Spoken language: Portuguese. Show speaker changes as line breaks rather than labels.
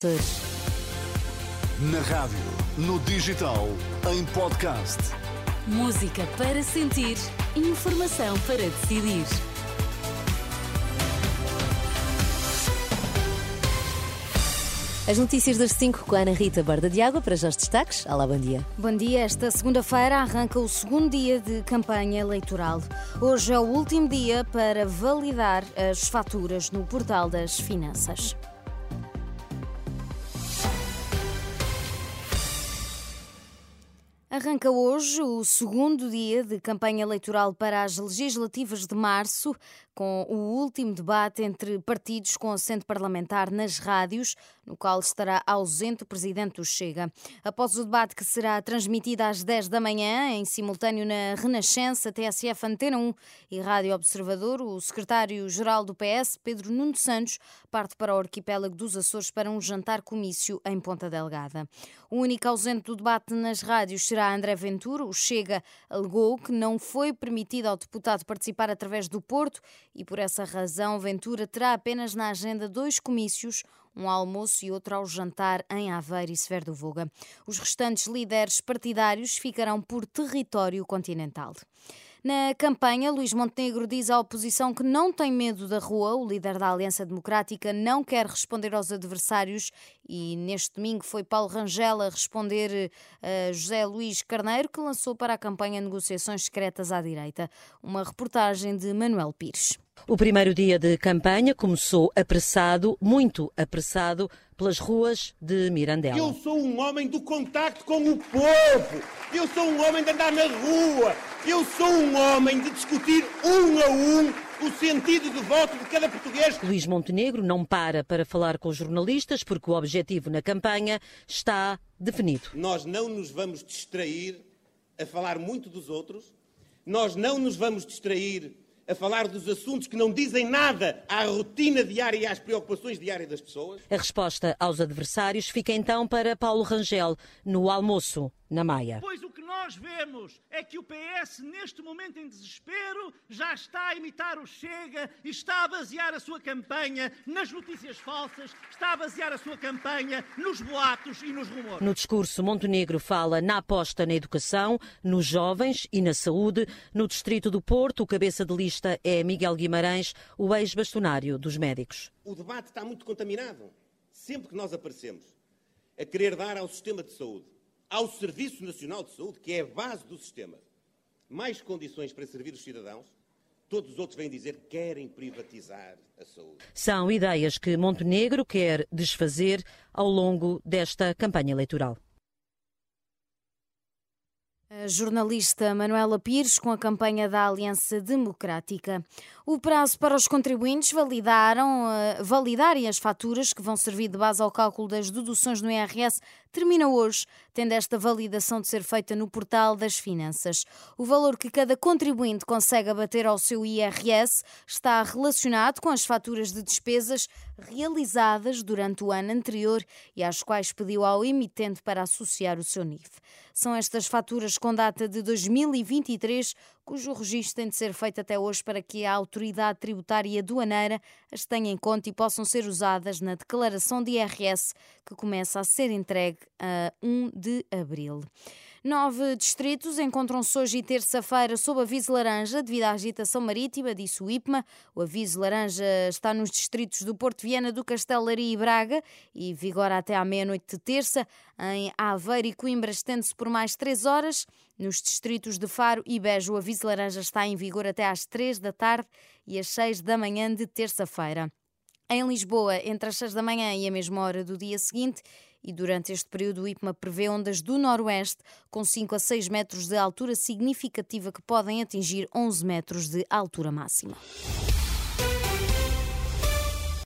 Na rádio, no digital, em podcast.
Música para sentir, informação para decidir.
As notícias das 5 com a Ana Rita Borda de Água para já os destaques. Olá, bom dia.
Bom dia. Esta segunda-feira arranca o segundo dia de campanha eleitoral. Hoje é o último dia para validar as faturas no portal das finanças. Arranca hoje o segundo dia de campanha eleitoral para as legislativas de março, com o último debate entre partidos com assento parlamentar nas rádios, no qual estará ausente o presidente do Chega. Após o debate que será transmitido às 10 da manhã, em simultâneo na Renascença, TSF Antena 1 e Rádio Observador, o secretário-geral do PS, Pedro Nuno Santos, parte para o arquipélago dos Açores para um jantar comício em Ponta Delgada. O único ausente do debate nas rádios será André Ventura. O Chega alegou que não foi permitido ao deputado participar através do Porto e, por essa razão, Ventura terá apenas na agenda dois comícios, um almoço e outro ao jantar em Aveiro e Sever do Voga. Os restantes líderes partidários ficarão por território continental. Na campanha, Luís Montenegro diz à oposição que não tem medo da rua. O líder da Aliança Democrática não quer responder aos adversários e neste domingo foi Paulo Rangel a responder a José Luís Carneiro, que lançou para a campanha negociações secretas à direita. Uma reportagem de Manuel Pires.
O primeiro dia de campanha começou apressado, muito apressado, pelas ruas de Mirandela.
Eu sou um homem do contacto com o povo. Eu sou um homem de andar na rua. Eu sou um homem de discutir um a um o sentido de voto de cada português.
Luís Montenegro não para para falar com os jornalistas porque o objetivo na campanha está definido.
Nós não nos vamos distrair a falar muito dos outros. Nós não nos vamos distrair a falar dos assuntos que não dizem nada à rotina diária e às preocupações diárias das pessoas.
A resposta aos adversários fica então para Paulo Rangel no almoço na Maia.
Pois nós vemos é que o PS, neste momento em desespero, já está a imitar o Chega e está a basear a sua campanha nas notícias falsas, está a basear a sua campanha nos boatos e nos rumores.
No discurso, Montenegro fala na aposta na educação, nos jovens e na saúde. No distrito do Porto, o cabeça de lista é Miguel Guimarães, o ex-bastonário dos médicos.
O debate está muito contaminado. Sempre que nós aparecemos a querer dar ao sistema de saúde ao Serviço Nacional de Saúde, que é a base do sistema, mais condições para servir os cidadãos, todos os outros vêm dizer que querem privatizar a saúde.
São ideias que Montenegro quer desfazer ao longo desta campanha eleitoral.
A jornalista Manuela Pires com a campanha da Aliança Democrática. O prazo para os contribuintes validaram, uh, validarem as faturas que vão servir de base ao cálculo das deduções no IRS termina hoje, tendo esta validação de ser feita no portal das finanças. O valor que cada contribuinte consegue abater ao seu IRS está relacionado com as faturas de despesas realizadas durante o ano anterior e às quais pediu ao emitente para associar o seu NIF. São estas faturas com data de 2023 cujo registro tem de ser feito até hoje para que a autoridade tributária e aduaneira as tenha em conta e possam ser usadas na declaração de IRS que começa a ser entregue a 1 de abril. Nove distritos encontram-se hoje e terça-feira sob aviso laranja devido à agitação marítima, disse o IPMA. O aviso laranja está nos distritos do Porto Viana, do Castelo Laria e Braga e vigora até à meia-noite de terça. Em Aveiro e Coimbra estende-se por mais três horas. Nos distritos de Faro e Beja, o aviso laranja está em vigor até às três da tarde e às seis da manhã de terça-feira. Em Lisboa, entre as 6 da manhã e a mesma hora do dia seguinte, e durante este período o IPMA prevê ondas do noroeste com 5 a 6 metros de altura significativa que podem atingir 11 metros de altura máxima.